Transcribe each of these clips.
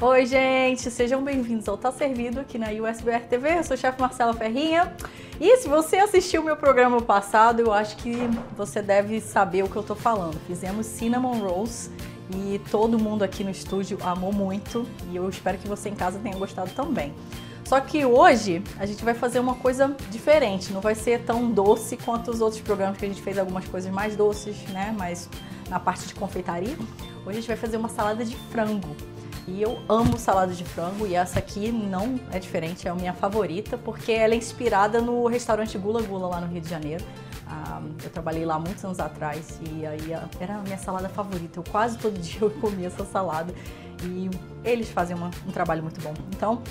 Oi, gente, sejam bem-vindos ao Tá Servido aqui na USBR TV. Eu sou o chefe Marcela Ferrinha. E se você assistiu o meu programa passado, eu acho que você deve saber o que eu tô falando. Fizemos cinnamon rolls e todo mundo aqui no estúdio amou muito e eu espero que você em casa tenha gostado também. Só que hoje a gente vai fazer uma coisa diferente, não vai ser tão doce quanto os outros programas que a gente fez algumas coisas mais doces, né? Mas na parte de confeitaria. Hoje a gente vai fazer uma salada de frango. E eu amo salada de frango e essa aqui não é diferente, é a minha favorita, porque ela é inspirada no restaurante Gula Gula lá no Rio de Janeiro. Ah, eu trabalhei lá muitos anos atrás e aí era a minha salada favorita. Eu quase todo dia eu comia essa salada e eles fazem uma, um trabalho muito bom. Então,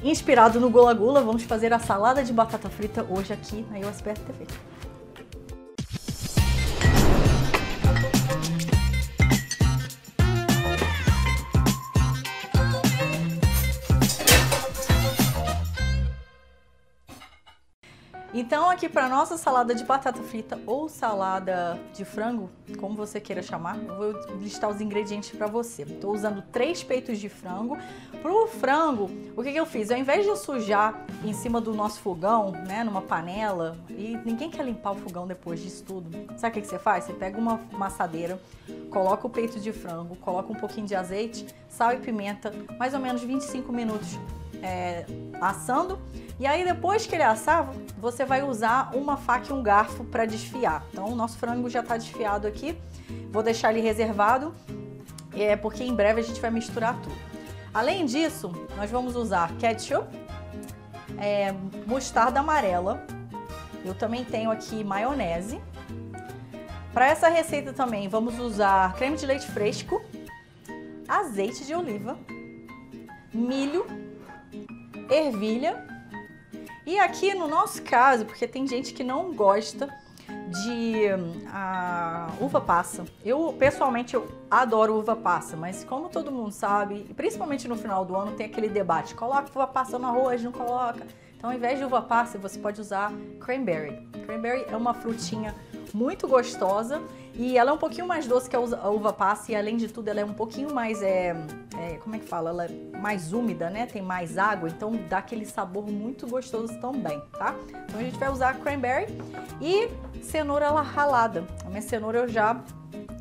inspirado no Gula Gula, vamos fazer a salada de batata frita hoje aqui na USBR TV. Então aqui para nossa salada de batata frita ou salada de frango, como você queira chamar, vou listar os ingredientes para você. Estou usando três peitos de frango. Para o frango, o que, que eu fiz? Ao invés de eu sujar em cima do nosso fogão, né, numa panela, e ninguém quer limpar o fogão depois disso tudo, sabe o que, que você faz? Você pega uma maçadeira, coloca o peito de frango, coloca um pouquinho de azeite, sal e pimenta, mais ou menos 25 minutos é, assando. E aí depois que ele assar, você vai usar uma faca e um garfo para desfiar. Então o nosso frango já está desfiado aqui. Vou deixar ele reservado, é, porque em breve a gente vai misturar tudo. Além disso, nós vamos usar ketchup, é, mostarda amarela. Eu também tenho aqui maionese. Para essa receita também vamos usar creme de leite fresco, azeite de oliva, milho ervilha. E aqui no nosso caso, porque tem gente que não gosta de a uva passa. Eu pessoalmente eu adoro uva passa, mas como todo mundo sabe, principalmente no final do ano tem aquele debate, coloca uva passa no arroz, não coloca. Então, ao invés de uva passa, você pode usar cranberry. Cranberry é uma frutinha muito gostosa e ela é um pouquinho mais doce que a uva passa e além de tudo ela é um pouquinho mais, é, é, como é que fala? Ela é mais úmida, né? Tem mais água, então dá aquele sabor muito gostoso também, tá? Então a gente vai usar cranberry e cenoura ralada. A minha cenoura eu já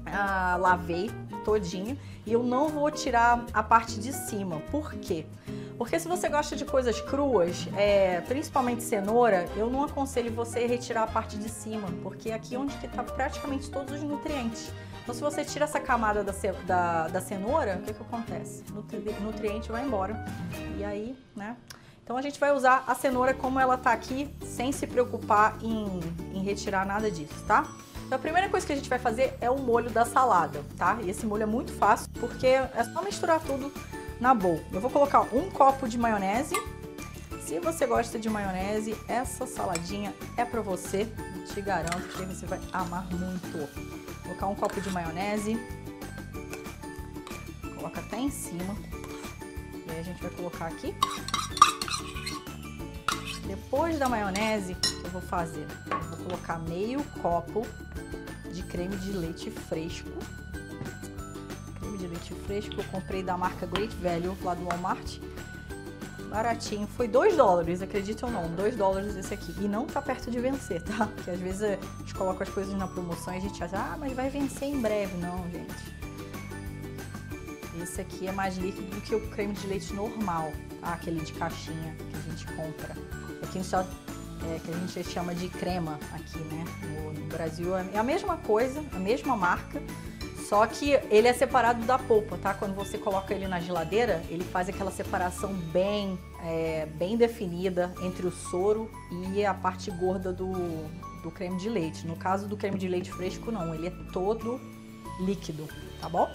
ah, lavei todinha e eu não vou tirar a parte de cima. Por quê? Porque se você gosta de coisas cruas, é, principalmente cenoura, eu não aconselho você retirar a parte de cima, porque aqui é onde que tá praticamente todos os nutrientes. Então se você tira essa camada da, da, da cenoura, o que que acontece? O nutriente vai embora. E aí, né? Então a gente vai usar a cenoura como ela tá aqui, sem se preocupar em, em retirar nada disso, tá? Então a primeira coisa que a gente vai fazer é o molho da salada, tá? E esse molho é muito fácil, porque é só misturar tudo na bowl. Eu vou colocar um copo de maionese. Se você gosta de maionese, essa saladinha é para você. Te garanto que você vai amar muito. Vou colocar um copo de maionese. Coloca até em cima. E aí a gente vai colocar aqui. Depois da maionese, eu vou fazer? Eu vou colocar meio copo de creme de leite fresco de leite fresco que eu comprei da marca Great Value lá do Walmart. Baratinho, foi 2 dólares, acredita ou não, 2 dólares esse aqui. E não tá perto de vencer, tá? Porque às vezes a gente coloca as coisas na promoção e a gente acha, ah, mas vai vencer em breve. Não, gente. Esse aqui é mais líquido do que o creme de leite normal, tá? Aquele de caixinha que a gente compra. Aqui só é, que a gente chama de crema aqui, né? No, no Brasil é a mesma coisa, a mesma marca, só que ele é separado da polpa, tá? Quando você coloca ele na geladeira, ele faz aquela separação bem, é, bem definida entre o soro e a parte gorda do, do creme de leite. No caso do creme de leite fresco, não, ele é todo líquido, tá bom?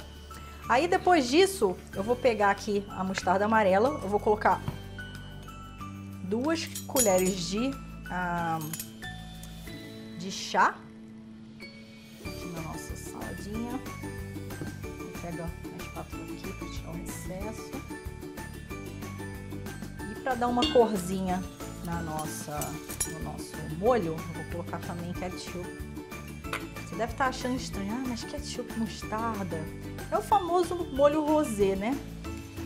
Aí depois disso, eu vou pegar aqui a mostarda amarela, eu vou colocar duas colheres de, ah, de chá saladinha. Pega a espátula aqui para tirar o excesso. E para dar uma corzinha na nossa, no nosso molho, vou colocar também ketchup. Você deve estar tá achando estranho, ah, mas ketchup mostarda. É o famoso molho rosé, né?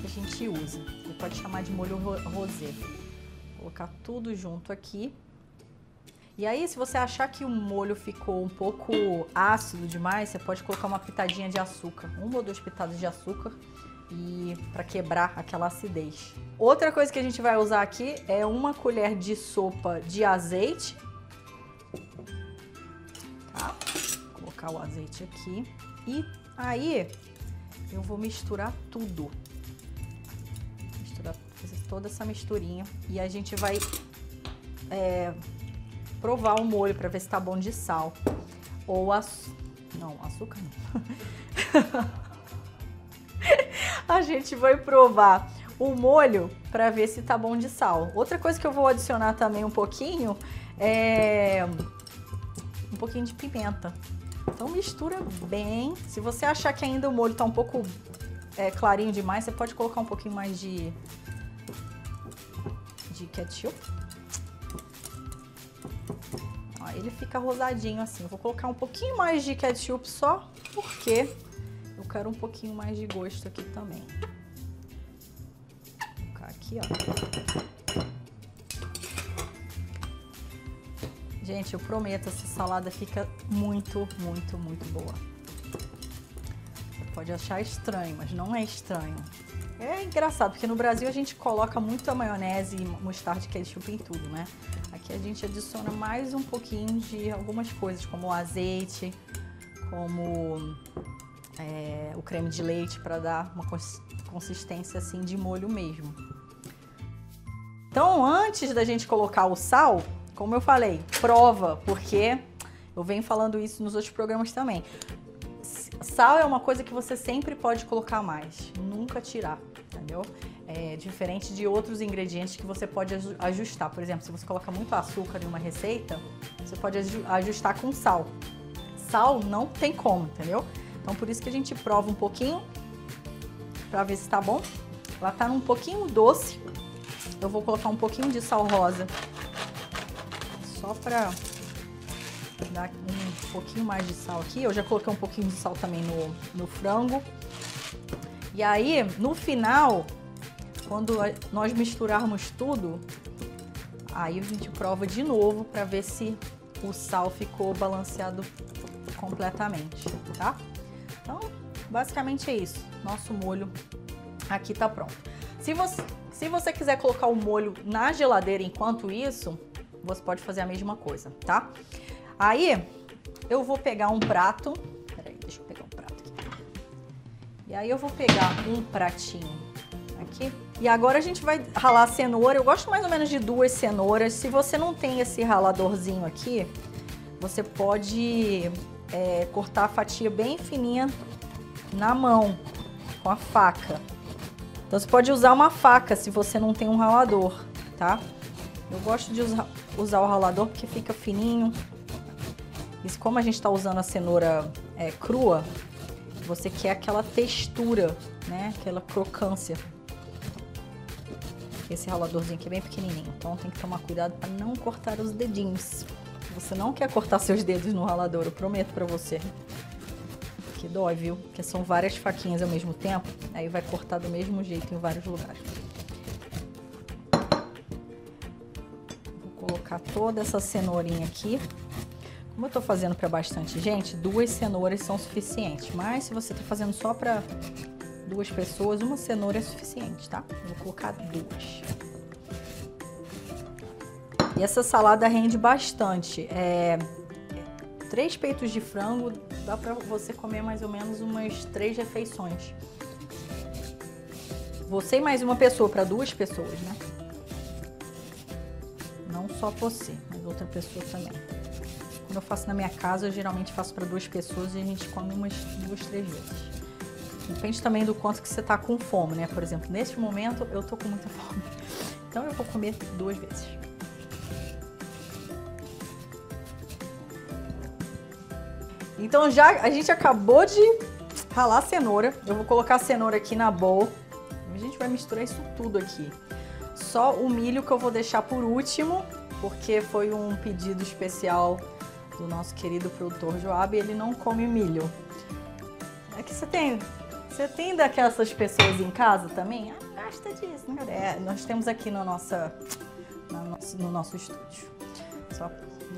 que a gente usa. Você pode chamar de molho rosé. Vou colocar tudo junto aqui. E aí, se você achar que o molho ficou um pouco ácido demais, você pode colocar uma pitadinha de açúcar, uma ou duas pitadas de açúcar e para quebrar aquela acidez. Outra coisa que a gente vai usar aqui é uma colher de sopa de azeite. Tá? Vou colocar o azeite aqui e aí eu vou misturar tudo. Misturar, fazer toda essa misturinha e a gente vai é, provar o molho para ver se tá bom de sal. Ou açúcar. Não, açúcar não. a gente vai provar o molho para ver se tá bom de sal. Outra coisa que eu vou adicionar também um pouquinho é um pouquinho de pimenta. Então mistura bem. Se você achar que ainda o molho tá um pouco é, clarinho demais, você pode colocar um pouquinho mais de de ketchup ele fica rosadinho assim. vou colocar um pouquinho mais de ketchup só porque eu quero um pouquinho mais de gosto aqui também. Vou colocar aqui, ó. Gente, eu prometo, essa salada fica muito, muito, muito boa. Você pode achar estranho, mas não é estranho. É engraçado, porque no Brasil a gente coloca muita maionese, mostarda e ketchup em tudo, né? Aqui a gente adiciona mais um pouquinho de algumas coisas, como o azeite, como é, o creme de leite, para dar uma consistência assim de molho mesmo. Então, antes da gente colocar o sal, como eu falei, prova, porque eu venho falando isso nos outros programas também. Sal é uma coisa que você sempre pode colocar mais, nunca tirar, entendeu? É diferente de outros ingredientes que você pode ajustar. Por exemplo, se você coloca muito açúcar em uma receita, você pode ajustar com sal. Sal não tem como, entendeu? Então por isso que a gente prova um pouquinho para ver se tá bom. Ela tá um pouquinho doce. Eu vou colocar um pouquinho de sal rosa. Só para dar um pouquinho mais de sal aqui. Eu já coloquei um pouquinho de sal também no, no frango. E aí, no final, quando nós misturarmos tudo, aí a gente prova de novo para ver se o sal ficou balanceado completamente, tá? Então, basicamente é isso. Nosso molho aqui tá pronto. Se você, se você quiser colocar o molho na geladeira enquanto isso, você pode fazer a mesma coisa, tá? Aí, eu vou pegar um prato. Peraí, deixa eu pegar um prato aqui. E aí eu vou pegar um pratinho aqui. E agora a gente vai ralar a cenoura. Eu gosto mais ou menos de duas cenouras. Se você não tem esse raladorzinho aqui, você pode é, cortar a fatia bem fininha na mão, com a faca. Então você pode usar uma faca se você não tem um ralador, tá? Eu gosto de usar, usar o ralador porque fica fininho, isso, como a gente está usando a cenoura é, crua, você quer aquela textura, né? Aquela crocância. Esse raladorzinho aqui é bem pequenininho, então tem que tomar cuidado para não cortar os dedinhos. Você não quer cortar seus dedos no ralador, eu prometo para você. Que dói, viu? Porque são várias faquinhas ao mesmo tempo, aí vai cortar do mesmo jeito em vários lugares. Vou colocar toda essa cenourinha aqui. Como eu tô fazendo para bastante gente, duas cenouras são suficientes. Mas se você tá fazendo só para duas pessoas, uma cenoura é suficiente, tá? Vou colocar duas. E essa salada rende bastante. É, três peitos de frango dá para você comer mais ou menos umas três refeições. Você e mais uma pessoa, para duas pessoas, né? Não só você, mas outra pessoa também. Quando eu faço na minha casa, eu geralmente faço para duas pessoas e a gente come umas duas, três vezes. Depende também do quanto que você tá com fome, né? Por exemplo, neste momento eu tô com muita fome. Então eu vou comer duas vezes. Então já a gente acabou de ralar a cenoura. Eu vou colocar a cenoura aqui na bowl. A gente vai misturar isso tudo aqui. Só o milho que eu vou deixar por último, porque foi um pedido especial do nosso querido produtor Joab, ele não come milho. Aqui você tem Você tem daquelas pessoas em casa também? Ah, gosta disso, né? É, nós temos aqui no, nossa, no, nosso, no nosso estúdio. Só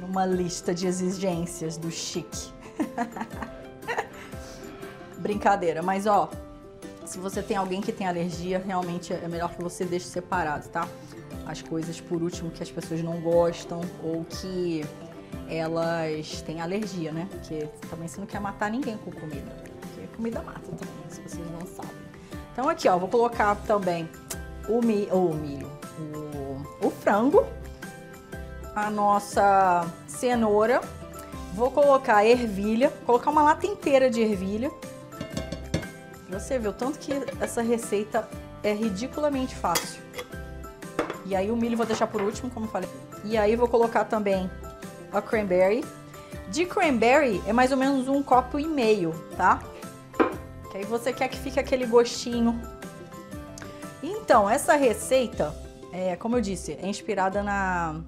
uma lista de exigências do chique. Brincadeira, mas ó, se você tem alguém que tem alergia, realmente é melhor que você deixe separado, tá? As coisas, por último, que as pessoas não gostam ou que elas têm alergia, né? Porque também você não quer matar ninguém com comida. Comida mata também, se vocês não sabem. Então aqui, ó, vou colocar também o, mi o milho, o, o frango, a nossa cenoura, vou colocar ervilha, colocar uma lata inteira de ervilha, você o tanto que essa receita é ridiculamente fácil. E aí o milho vou deixar por último, como falei. E aí vou colocar também a cranberry. De cranberry é mais ou menos um copo e meio, tá? Que aí você quer que fique aquele gostinho. Então, essa receita, é, como eu disse, é inspirada na,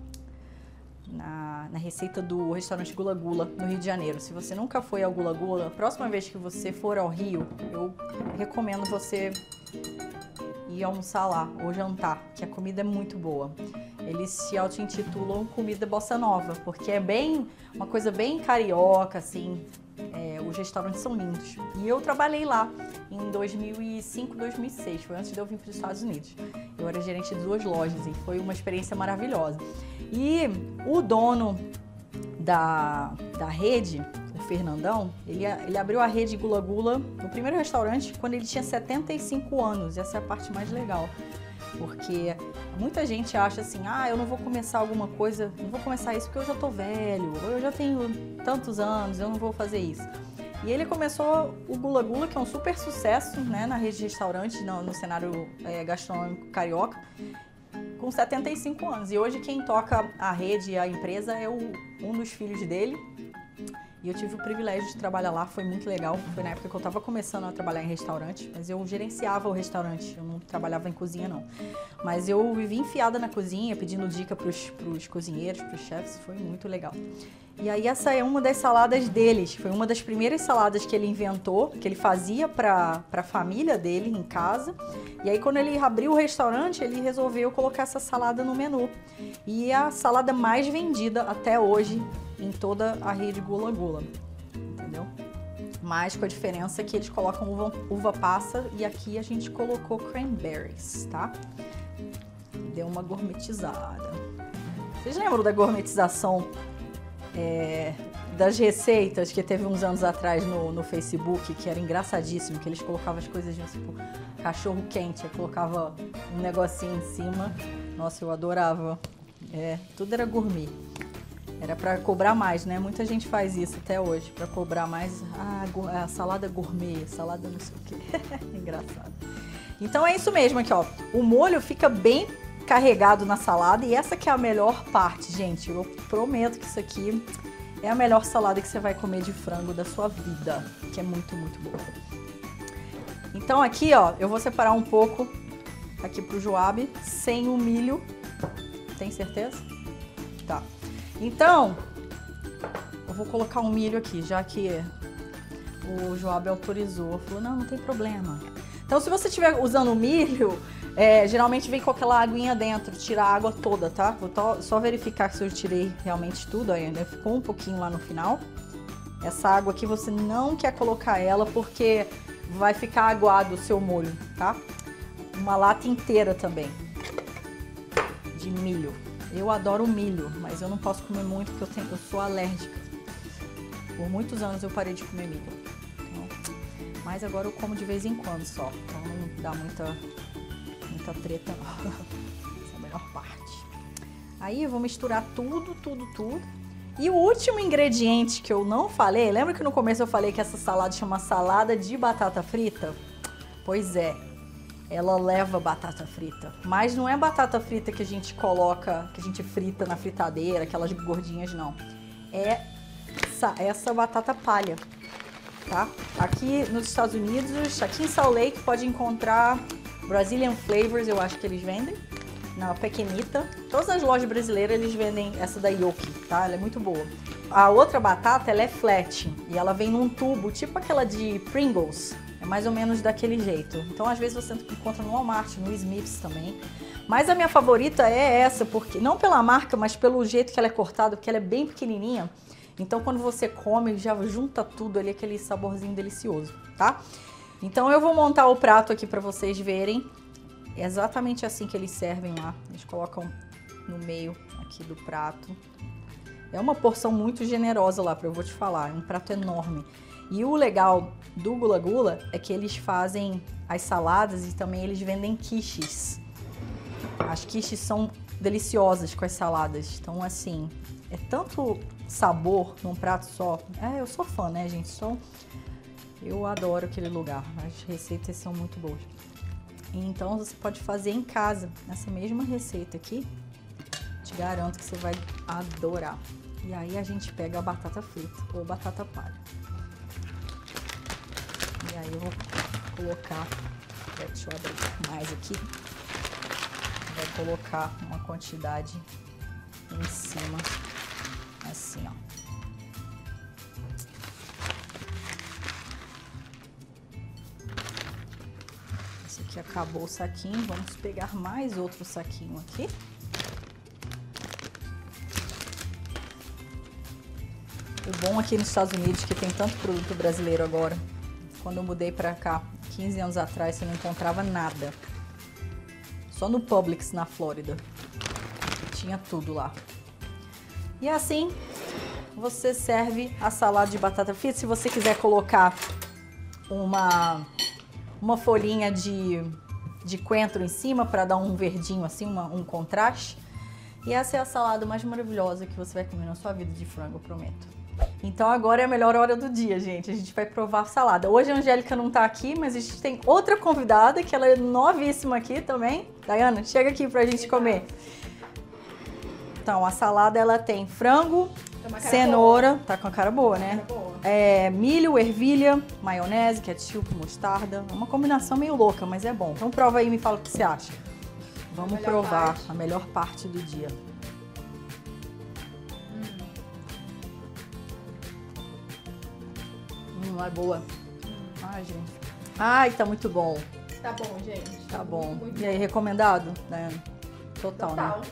na, na, receita do restaurante Gula Gula, no Rio de Janeiro. Se você nunca foi ao Gula Gula, a próxima vez que você for ao Rio, eu recomendo você ir almoçar lá ou jantar, que a comida é muito boa. Eles se auto-intitulam Comida Bossa Nova, porque é bem uma coisa bem carioca, assim. É, os restaurantes são lindos. E eu trabalhei lá em 2005, 2006, foi antes de eu vir para os Estados Unidos. Eu era gerente de duas lojas e foi uma experiência maravilhosa. E o dono da, da rede, o Fernandão, ele, ele abriu a rede Gula Gula no primeiro restaurante quando ele tinha 75 anos. Essa é a parte mais legal. Porque muita gente acha assim, ah, eu não vou começar alguma coisa, não vou começar isso porque eu já tô velho, eu já tenho tantos anos, eu não vou fazer isso. E ele começou o Gula Gula, que é um super sucesso né, na rede de restaurantes, no, no cenário é, gastronômico carioca com 75 anos. E hoje quem toca a rede e a empresa é o, um dos filhos dele. E eu tive o privilégio de trabalhar lá, foi muito legal. Foi na época que eu estava começando a trabalhar em restaurante, mas eu gerenciava o restaurante, eu não trabalhava em cozinha não. Mas eu vivi enfiada na cozinha, pedindo dica para os cozinheiros, para os chefes, foi muito legal. E aí essa é uma das saladas deles, foi uma das primeiras saladas que ele inventou, que ele fazia para a família dele em casa. E aí quando ele abriu o restaurante, ele resolveu colocar essa salada no menu. E é a salada mais vendida até hoje em toda a rede Gula Gula, entendeu? Mas com a diferença que eles colocam uva, uva passa e aqui a gente colocou cranberries, tá? Deu uma gourmetizada. Vocês lembram da gourmetização é, das receitas que teve uns anos atrás no, no Facebook, que era engraçadíssimo, que eles colocavam as coisas tipo cachorro quente, colocava um negocinho em cima. Nossa, eu adorava. É, tudo era gourmet. Era para cobrar mais, né? Muita gente faz isso até hoje, para cobrar mais. Ah, a salada gourmet, salada não sei o quê. Engraçado. Então é isso mesmo aqui, ó. O molho fica bem carregado na salada e essa que é a melhor parte, gente. Eu prometo que isso aqui é a melhor salada que você vai comer de frango da sua vida, que é muito, muito boa. Então aqui, ó, eu vou separar um pouco aqui pro Joab sem o milho. Tem certeza? Então, eu vou colocar um milho aqui, já que o Joab autorizou. Falou, não, não tem problema. Então, se você estiver usando milho, é, geralmente vem com aquela aguinha dentro, tira a água toda, tá? Vou só verificar se eu tirei realmente tudo, ainda ficou um pouquinho lá no final. Essa água aqui você não quer colocar ela porque vai ficar aguado o seu molho, tá? Uma lata inteira também de milho. Eu adoro milho, mas eu não posso comer muito porque eu, tenho, eu sou alérgica. Por muitos anos eu parei de comer milho. Então, mas agora eu como de vez em quando só, então não dá muita muita treta. Essa é a melhor parte. Aí eu vou misturar tudo, tudo, tudo. E o último ingrediente que eu não falei, lembra que no começo eu falei que essa salada chama salada de batata frita? Pois é, ela leva batata frita. Mas não é batata frita que a gente coloca, que a gente frita na fritadeira, aquelas gordinhas, não. É essa, essa batata palha, tá? Aqui nos Estados Unidos, aqui em Salt Lake, pode encontrar Brazilian Flavors, eu acho que eles vendem. Na Pequenita. Todas as lojas brasileiras eles vendem essa da Yoki, tá? Ela é muito boa. A outra batata, ela é flat. E ela vem num tubo, tipo aquela de Pringles. Mais ou menos daquele jeito. Então, às vezes você encontra no Walmart, no Smiths também. Mas a minha favorita é essa, porque não pela marca, mas pelo jeito que ela é cortada, porque ela é bem pequenininha. Então, quando você come, já junta tudo ali, aquele saborzinho delicioso, tá? Então, eu vou montar o prato aqui para vocês verem. É exatamente assim que eles servem lá. Eles colocam no meio aqui do prato. É uma porção muito generosa lá, eu vou te falar. É um prato enorme. E o legal do Gula Gula é que eles fazem as saladas e também eles vendem quiches. As quiches são deliciosas com as saladas. Então, assim, é tanto sabor num prato só. É, eu sou fã, né, gente? Sou... Eu adoro aquele lugar. As receitas são muito boas. Então, você pode fazer em casa essa mesma receita aqui. Te garanto que você vai adorar. E aí a gente pega a batata frita ou batata palha. E aí eu vou colocar, deixa eu abrir mais aqui. Vou colocar uma quantidade em cima, assim, ó. Esse aqui acabou o saquinho, vamos pegar mais outro saquinho aqui. O bom aqui nos Estados Unidos que tem tanto produto brasileiro agora. Quando eu mudei para cá, 15 anos atrás, você não encontrava nada. Só no Publix, na Flórida. Tinha tudo lá. E assim, você serve a salada de batata frita. Se você quiser colocar uma, uma folhinha de, de coentro em cima para dar um verdinho assim, uma, um contraste. E essa é a salada mais maravilhosa que você vai comer na sua vida de frango, eu prometo. Então agora é a melhor hora do dia, gente. A gente vai provar salada. Hoje a Angélica não tá aqui, mas a gente tem outra convidada que ela é novíssima aqui também. Dayana, chega aqui pra gente comer. Então, a salada ela tem frango, cenoura, boa. tá com a cara boa, né? Cara boa. É, milho, ervilha, maionese, ketchup, mostarda. Uma combinação meio louca, mas é bom. Então prova aí e me fala o que você acha. Vamos a provar parte. a melhor parte do dia. Hum, é boa. Ai, gente. Ai, tá muito bom. Tá bom, gente. Tá bom. Muito e aí, recomendado? Né? Total, Total, né?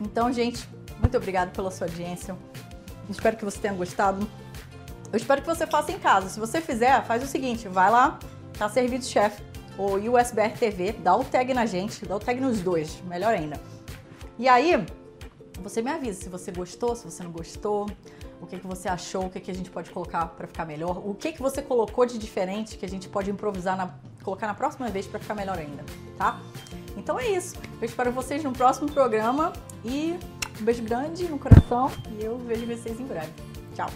Então, gente, muito obrigada pela sua audiência. Espero que você tenha gostado. Eu espero que você faça em casa. Se você fizer, faz o seguinte, vai lá, tá servido chefe, ou USBR TV, dá o tag na gente, dá o tag nos dois, melhor ainda. E aí, você me avisa se você gostou, se você não gostou, o que, que você achou, o que, que a gente pode colocar para ficar melhor, o que, que você colocou de diferente que a gente pode improvisar, na, colocar na próxima vez para ficar melhor ainda, tá? Então é isso. Eu espero vocês no próximo programa e um beijo grande no coração e eu vejo vocês em breve. Tchau!